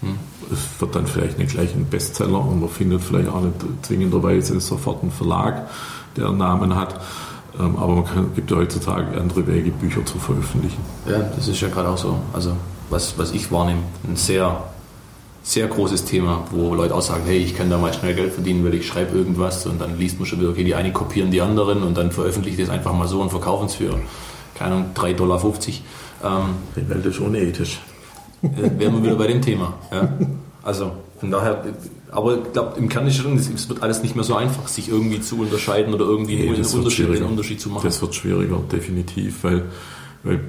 Hm. Es wird dann vielleicht nicht gleich ein Bestseller und man findet vielleicht auch nicht zwingenderweise sofort einen Verlag, der einen Namen hat. Ähm, aber man kann, gibt ja heutzutage andere Wege, Bücher zu veröffentlichen. Ja, das ist ja gerade auch so. Also was, was ich wahrnehme, ein sehr, sehr großes Thema, wo Leute auch sagen, hey, ich kann da mal schnell Geld verdienen, weil ich schreibe irgendwas und dann liest man schon wieder, okay, die einen kopieren die anderen und dann veröffentliche ich das einfach mal so und verkaufen es für, keine Ahnung, 3,50 Dollar. Ähm, die Welt ist unethisch. Äh, wären wir wieder bei dem Thema. Ja. Also von daher, aber ich glaube, im Kern ist schon, es wird alles nicht mehr so einfach, sich irgendwie zu unterscheiden oder irgendwie nee, einen, Unterschied, einen, Unterschied, zu machen. Das wird schwieriger, definitiv, weil, weil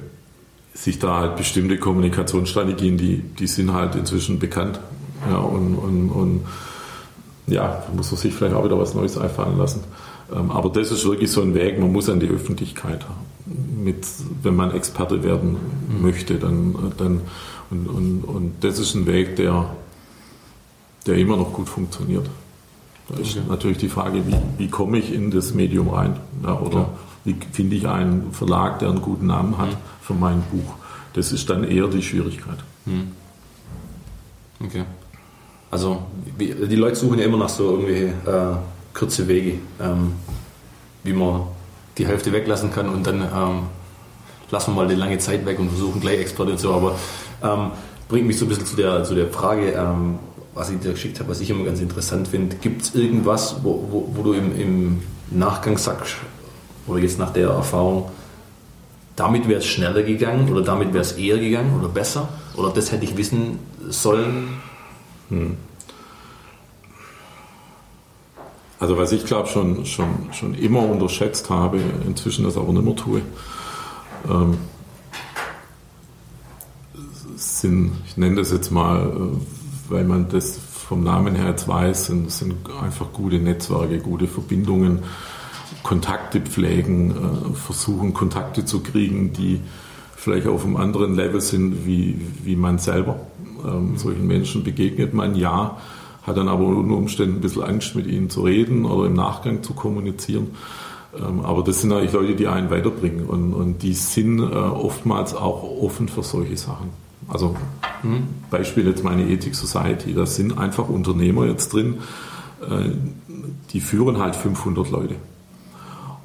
sich da halt bestimmte Kommunikationsstrategien, die, die sind halt inzwischen bekannt. Ja, und, und, und ja, da muss man sich vielleicht auch wieder was Neues einfallen lassen. Ähm, aber das ist wirklich so ein Weg, man muss an die Öffentlichkeit mit, wenn man Experte werden möchte, dann, dann und, und, und das ist ein Weg, der, der immer noch gut funktioniert. Da ist okay. natürlich die Frage, wie, wie komme ich in das Medium rein? Ja, oder Klar. Wie finde ich einen Verlag, der einen guten Namen hat mhm. für mein Buch? Das ist dann eher die Schwierigkeit. Mhm. Okay. Also die Leute suchen ja immer nach so irgendwelche äh, kurze Wege, ähm, wie man die Hälfte weglassen kann und dann ähm, lassen wir mal die lange Zeit weg und versuchen gleich Experte zu. Aber ähm, bringt mich so ein bisschen zu der, zu der Frage, ähm, was ich dir geschickt habe, was ich immer ganz interessant finde. Gibt es irgendwas, wo, wo, wo du im, im, Nachgang sagst, oder jetzt nach der Erfahrung, damit wäre es schneller gegangen oder damit wäre es eher gegangen oder besser? Oder das hätte ich wissen sollen? Hm. Also was ich glaube schon, schon, schon immer unterschätzt habe, inzwischen das aber nicht mehr tue, ähm, sind, ich nenne das jetzt mal, äh, weil man das vom Namen her jetzt weiß, sind, sind einfach gute Netzwerke, gute Verbindungen, Kontakte pflegen, äh, versuchen Kontakte zu kriegen, die vielleicht auf einem anderen Level sind wie, wie man selber. Ähm, solchen Menschen begegnet man ja, hat dann aber unter Umständen ein bisschen Angst, mit ihnen zu reden oder im Nachgang zu kommunizieren. Ähm, aber das sind eigentlich Leute, die einen weiterbringen und, und die sind äh, oftmals auch offen für solche Sachen. Also hm, Beispiel jetzt meine Ethik Society, da sind einfach Unternehmer jetzt drin, äh, die führen halt 500 Leute.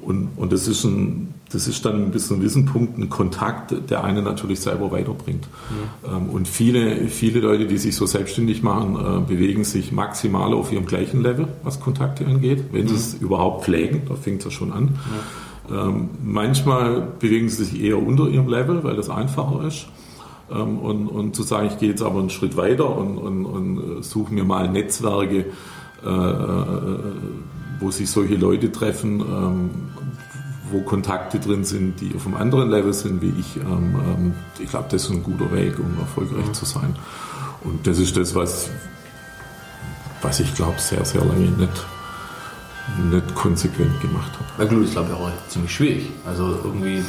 Und, und das, ist ein, das ist dann bis zu einem gewissen Punkt ein Kontakt, der einen natürlich selber weiterbringt. Mhm. Und viele, viele Leute, die sich so selbstständig machen, äh, bewegen sich maximal auf ihrem gleichen Level, was Kontakte angeht, wenn mhm. sie es überhaupt pflegen, da fängt es ja schon an. Ja. Ähm, manchmal bewegen sie sich eher unter ihrem Level, weil das einfacher ist. Ähm, und, und zu sagen, ich gehe jetzt aber einen Schritt weiter und, und, und äh, suche mir mal Netzwerke, äh, wo sich solche Leute treffen, ähm, wo Kontakte drin sind, die auf einem anderen Level sind wie ich. Ähm, ich glaube, das ist ein guter Weg, um erfolgreich zu sein. Und das ist das, was, was ich glaube, sehr, sehr lange nicht, nicht konsequent gemacht habe. Na gut, ich glaube auch ziemlich schwierig. Also irgendwie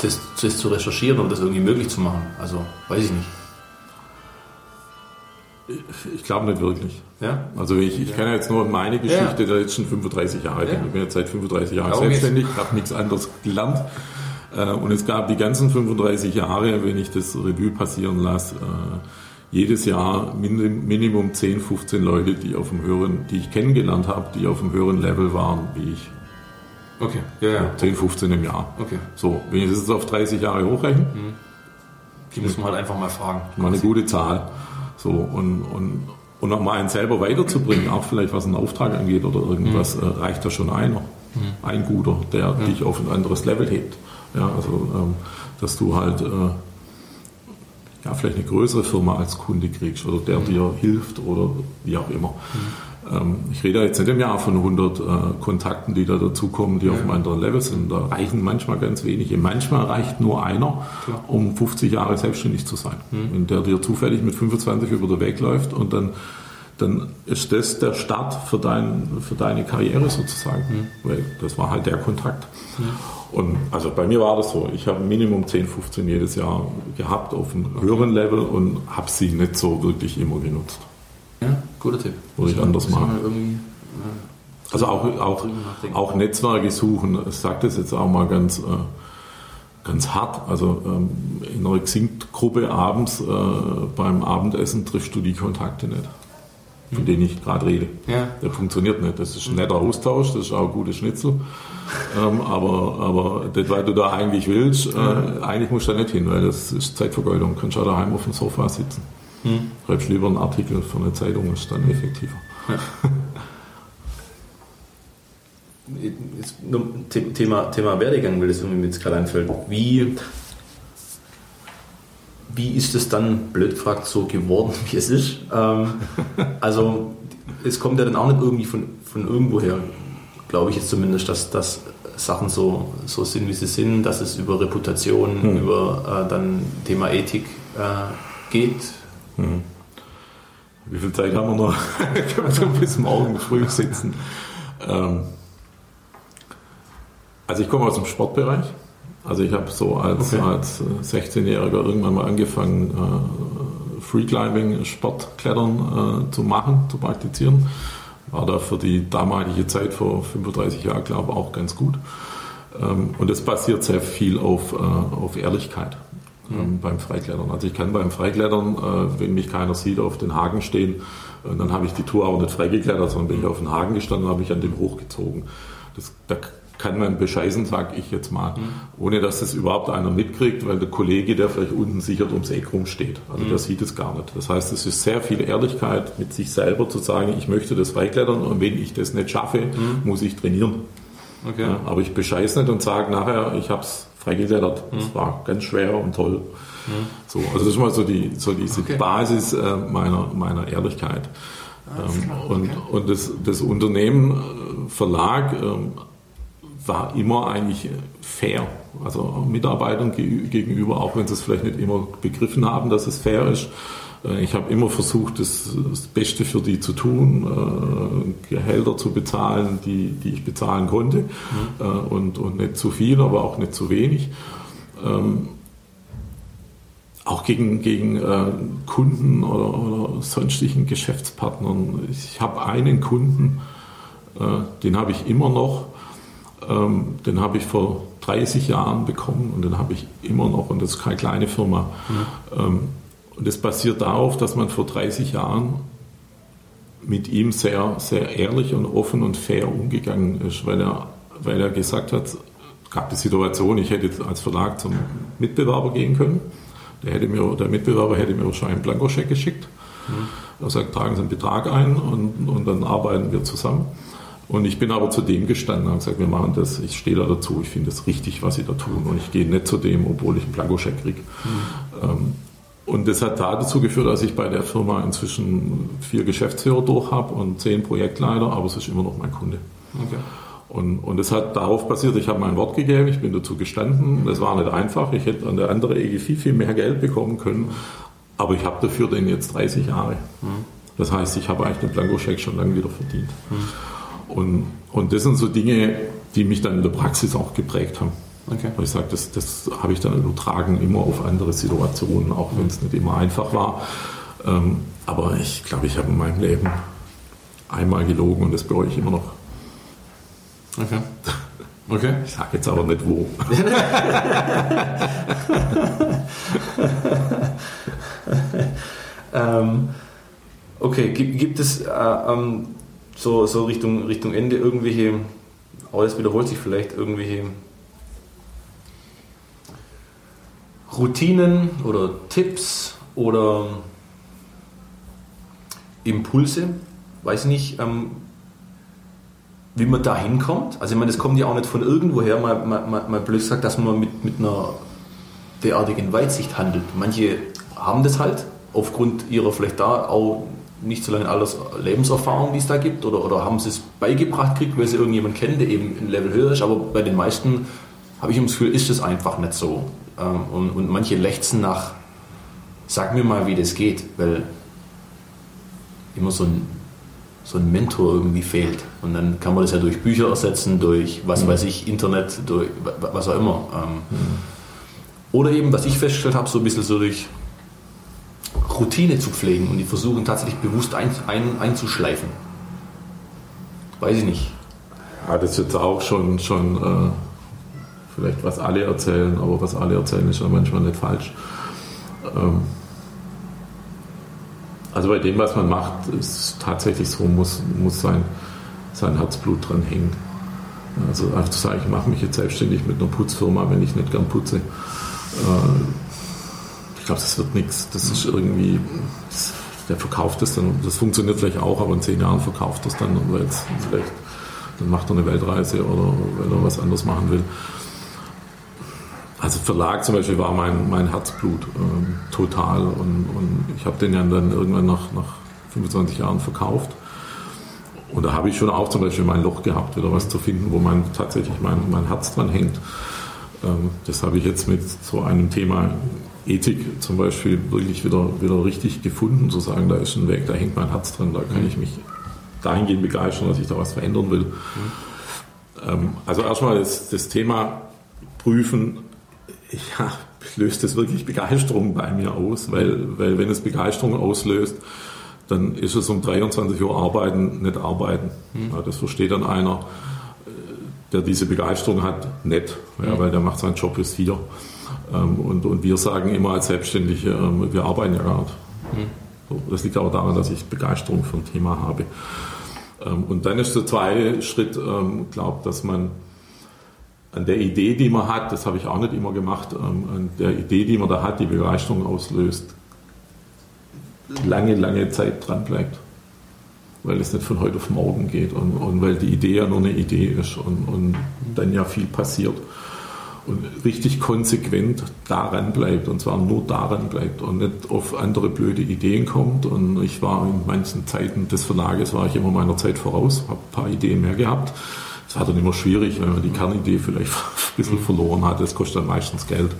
das, das zu recherchieren und das irgendwie möglich zu machen. Also, weiß ich nicht. Ich glaube nicht wirklich. Ja? Also ich, ich ja. kann jetzt nur meine Geschichte, der jetzt schon 35 Jahre. Ja. Ich bin jetzt seit 35 Jahren selbstständig, habe nichts anderes gelernt. Äh, und es gab die ganzen 35 Jahre, wenn ich das Revue passieren lasse, äh, jedes Jahr Minimum 10, 15 Leute, die auf dem höheren, die ich kennengelernt habe, die auf dem höheren Level waren wie ich. Okay, ja, ja. 10, 15 im Jahr. Okay. So, wenn ich das jetzt auf 30 Jahre hochrechne, mhm. die muss man halt einfach mal fragen. Mal eine gute Zahl. So, und, und, und nochmal einen selber weiterzubringen, auch vielleicht was einen Auftrag angeht oder irgendwas, mhm. reicht da schon einer. Mhm. Ein guter, der mhm. dich auf ein anderes Level hebt. Ja, also, ähm, dass du halt äh, ja, vielleicht eine größere Firma als Kunde kriegst oder der mhm. dir hilft oder wie auch immer. Ähm, ich rede jetzt nicht im Jahr von 100 äh, Kontakten, die da dazukommen, die ja. auf einem anderen Level sind. Da reichen manchmal ganz wenige. Manchmal reicht nur einer, Klar. um 50 Jahre selbstständig zu sein. Mhm. Wenn der dir zufällig mit 25 über den Weg läuft und dann dann ist das der Start für, dein, für deine Karriere sozusagen. Mhm. Weil das war halt der Kontakt. Mhm. Und also bei mir war das so, ich habe Minimum 10, 15 jedes Jahr gehabt auf einem höheren Level und habe sie nicht so wirklich immer genutzt. Ja, guter Tipp. Würde ich anders machen. Also auch, auch, auch Netzwerke suchen, ich sage das jetzt auch mal ganz, äh, ganz hart. Also ähm, in einer Xing-Gruppe abends äh, beim Abendessen triffst du die Kontakte nicht von denen ich gerade rede. Ja. Der funktioniert nicht. Das ist ein netter Austausch, das ist auch ein gutes Schnitzel. ähm, aber, aber das, was du da eigentlich willst, äh, eigentlich musst du da nicht hin, weil das ist Zeitvergeudung. Du kannst auch daheim auf dem Sofa sitzen. Hm. Schreibst lieber einen Artikel für eine Zeitung, ist dann effektiver. Ja. Thema, Thema Werdegang, weil das irgendwie mir jetzt gerade einfällt. Wie wie ist es dann, blöd gefragt, so geworden, wie es ist? Ähm, also es kommt ja dann auch nicht irgendwie von, von irgendwoher, glaube ich jetzt zumindest, dass, dass Sachen so, so sind, wie sie sind, dass es über Reputation, hm. über äh, dann Thema Ethik äh, geht. Hm. Wie viel Zeit haben wir noch? Können wir bis morgen früh sitzen. Ähm, also ich komme aus dem Sportbereich. Also ich habe so als, okay. als 16-Jähriger irgendwann mal angefangen, äh, Freeclimbing, Sportklettern äh, zu machen, zu praktizieren. War da für die damalige Zeit vor 35 Jahren, glaube ich, auch ganz gut. Ähm, und es basiert sehr viel auf, äh, auf Ehrlichkeit ähm, mhm. beim Freiklettern. Also ich kann beim Freiklettern, äh, wenn mich keiner sieht, auf den Haken stehen. Und dann habe ich die Tour auch nicht freigeklettert, sondern bin ich auf den Haken gestanden und habe mich an dem hochgezogen. Das, da kann man bescheißen, sage ich jetzt mal, mhm. ohne dass das überhaupt einer mitkriegt, weil der Kollege, der vielleicht unten sicher ums Eck rumsteht, also mhm. der sieht es gar nicht. Das heißt, es ist sehr viel Ehrlichkeit mit sich selber zu sagen, ich möchte das freiklettern und wenn ich das nicht schaffe, mhm. muss ich trainieren. Okay. Ja, aber ich bescheiße nicht und sage nachher, ich habe es freigeklettert. Das mhm. war ganz schwer und toll. Mhm. So, also das ist mal so, die, so diese okay. Basis äh, meiner, meiner Ehrlichkeit. Ähm, und, und das, das Unternehmen äh, Verlag ähm, war immer eigentlich fair. Also Mitarbeitern gegenüber, auch wenn sie es vielleicht nicht immer begriffen haben, dass es fair ist. Äh, ich habe immer versucht, das, das, Beste für die zu tun, äh, Gehälter zu bezahlen, die, die ich bezahlen konnte. Mhm. Äh, und, und nicht zu viel, aber auch nicht zu wenig. Ähm, auch gegen, gegen äh, Kunden oder, oder sonstigen Geschäftspartnern. Ich habe einen Kunden, äh, den habe ich immer noch, ähm, den habe ich vor 30 Jahren bekommen und den habe ich immer noch und das ist keine kleine Firma. Mhm. Ähm, und das basiert darauf, dass man vor 30 Jahren mit ihm sehr, sehr ehrlich und offen und fair umgegangen ist, weil er, weil er gesagt hat, es gab die Situation, ich hätte als Verlag zum Mitbewerber gehen können. Der, hätte mir, der Mitbewerber hätte mir wahrscheinlich einen Blankoscheck geschickt. Mhm. Er sagt, tragen Sie einen Betrag ein und, und dann arbeiten wir zusammen. Und ich bin aber zu dem gestanden und gesagt, wir machen das, ich stehe da dazu, ich finde es richtig, was sie da tun. Und ich gehe nicht zu dem, obwohl ich einen Blankoscheck kriege. Mhm. Und das hat dazu geführt, dass ich bei der Firma inzwischen vier Geschäftsführer durch habe und zehn Projektleiter, aber es ist immer noch mein Kunde. Okay. Und, und es hat darauf basiert, ich habe mein Wort gegeben, ich bin dazu gestanden. Das war nicht einfach, ich hätte an der anderen Ecke viel, viel mehr Geld bekommen können, aber ich habe dafür den jetzt 30 Jahre. Mhm. Das heißt, ich habe eigentlich den Blankoscheck schon lange wieder verdient. Mhm. Und, und das sind so Dinge, die mich dann in der Praxis auch geprägt haben. Okay. Weil ich sage, das, das habe ich dann übertragen immer auf andere Situationen, auch wenn es nicht immer einfach war. Ähm, aber ich glaube, ich habe in meinem Leben einmal gelogen und das bereue ich immer noch. Okay. Okay. Ich sage jetzt aber nicht wo. ähm, okay, gibt, gibt es äh, ähm, so, so Richtung, Richtung Ende irgendwelche, aber das wiederholt sich vielleicht, irgendwelche Routinen oder Tipps oder Impulse, weiß nicht, ähm, wie man da hinkommt. Also ich meine, das kommt ja auch nicht von irgendwoher, mal, mal, mal blöd gesagt, dass man mit, mit einer derartigen Weitsicht handelt. Manche haben das halt aufgrund ihrer vielleicht da auch nicht so lange alles Lebenserfahrung, die es da gibt, oder, oder haben sie es beigebracht gekriegt, weil sie irgendjemanden kennen, der eben ein Level höher ist, aber bei den meisten habe ich das Gefühl, ist das einfach nicht so. Ähm, und, und manche lechzen nach, sag mir mal, wie das geht, weil immer so ein, so ein Mentor irgendwie fehlt. Und dann kann man das ja durch Bücher ersetzen, durch was mhm. weiß ich, Internet, durch was auch immer. Ähm, mhm. Oder eben, was ich festgestellt habe, so ein bisschen so durch Routine zu pflegen und die versuchen tatsächlich bewusst ein, ein, einzuschleifen. Weiß ich nicht. Ja, das ist jetzt auch schon, schon äh, vielleicht was alle erzählen, aber was alle erzählen ist ja manchmal nicht falsch. Ähm, also bei dem, was man macht, ist tatsächlich so, muss, muss sein, sein Herzblut dran hängen. Also einfach zu sagen, ich mache mich jetzt selbstständig mit einer Putzfirma, wenn ich nicht gern putze. Äh, ich glaube, das wird nichts. Das ist irgendwie, das, der verkauft das dann, das funktioniert vielleicht auch, aber in zehn Jahren verkauft das dann, weil jetzt vielleicht, dann macht er eine Weltreise oder weil er was anderes machen will. Also Verlag zum Beispiel war mein, mein Herzblut ähm, total und, und ich habe den ja dann irgendwann nach, nach 25 Jahren verkauft. Und da habe ich schon auch zum Beispiel mein Loch gehabt, wieder was zu finden, wo man tatsächlich mein, mein Herz dran hängt. Ähm, das habe ich jetzt mit so einem Thema Ethik zum Beispiel wirklich wieder, wieder richtig gefunden, zu sagen, da ist ein Weg, da hängt mein Herz dran, da kann ich mich dahingehend begeistern, dass ich da was verändern will. Mhm. Also erstmal das, das Thema prüfen, ja, löst das wirklich Begeisterung bei mir aus, weil, weil wenn es Begeisterung auslöst, dann ist es um 23 Uhr arbeiten, nicht arbeiten. Mhm. Ja, das versteht dann einer, der diese Begeisterung hat, nicht, ja, mhm. weil der macht seinen Job bis vier. Ähm, und, und wir sagen immer als Selbstständige, ähm, wir arbeiten ja gar nicht. Mhm. Das liegt aber daran, dass ich Begeisterung für ein Thema habe. Ähm, und dann ist der zweite Schritt, glaube dass man an der Idee, die man hat, das habe ich auch nicht immer gemacht, ähm, an der Idee, die man da hat, die Begeisterung auslöst, lange, lange Zeit dran bleibt. Weil es nicht von heute auf morgen geht und, und weil die Idee ja nur eine Idee ist und, und dann ja viel passiert. Und richtig konsequent daran bleibt und zwar nur daran bleibt und nicht auf andere blöde Ideen kommt. Und ich war in manchen Zeiten des Verlages, war ich immer meiner Zeit voraus, habe ein paar Ideen mehr gehabt es war dann immer schwierig, wenn man die Kernidee vielleicht ein bisschen verloren hat. Das kostet dann meistens Geld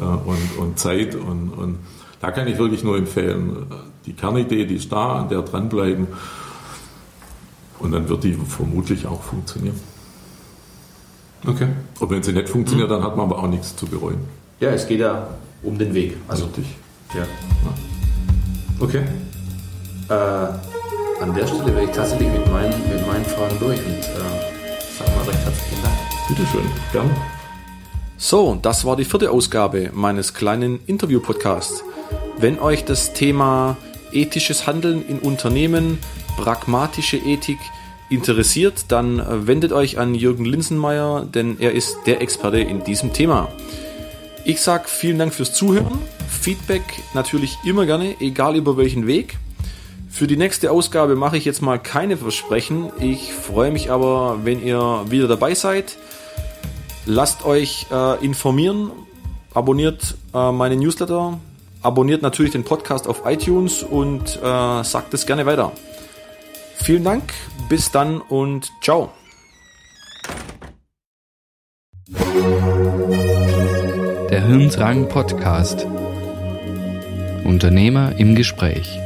äh, und, und Zeit. Und, und da kann ich wirklich nur empfehlen, die Kernidee, die ist da, an der dranbleiben. Und dann wird die vermutlich auch funktionieren. Okay. Und wenn sie nicht funktioniert, dann hat man aber auch nichts zu bereuen. Ja, es geht ja um den Weg. Also dich. Ja. ja. Okay. Äh, an der Stelle wäre ich tatsächlich mit meinen, mit meinen Fragen durch. Und, äh, Sag mal recht herzlichen Dank. Bitteschön, gern. So, das war die vierte Ausgabe meines kleinen Interview-Podcasts. Wenn euch das Thema ethisches Handeln in Unternehmen, pragmatische Ethik interessiert, dann wendet euch an Jürgen Linsenmeier, denn er ist der Experte in diesem Thema. Ich sage vielen Dank fürs Zuhören. Feedback natürlich immer gerne, egal über welchen Weg. Für die nächste Ausgabe mache ich jetzt mal keine Versprechen. Ich freue mich aber, wenn ihr wieder dabei seid. Lasst euch äh, informieren, abonniert äh, meine Newsletter, abonniert natürlich den Podcast auf iTunes und äh, sagt es gerne weiter. Vielen Dank, bis dann und ciao. Der Hirntragen Podcast. Unternehmer im Gespräch.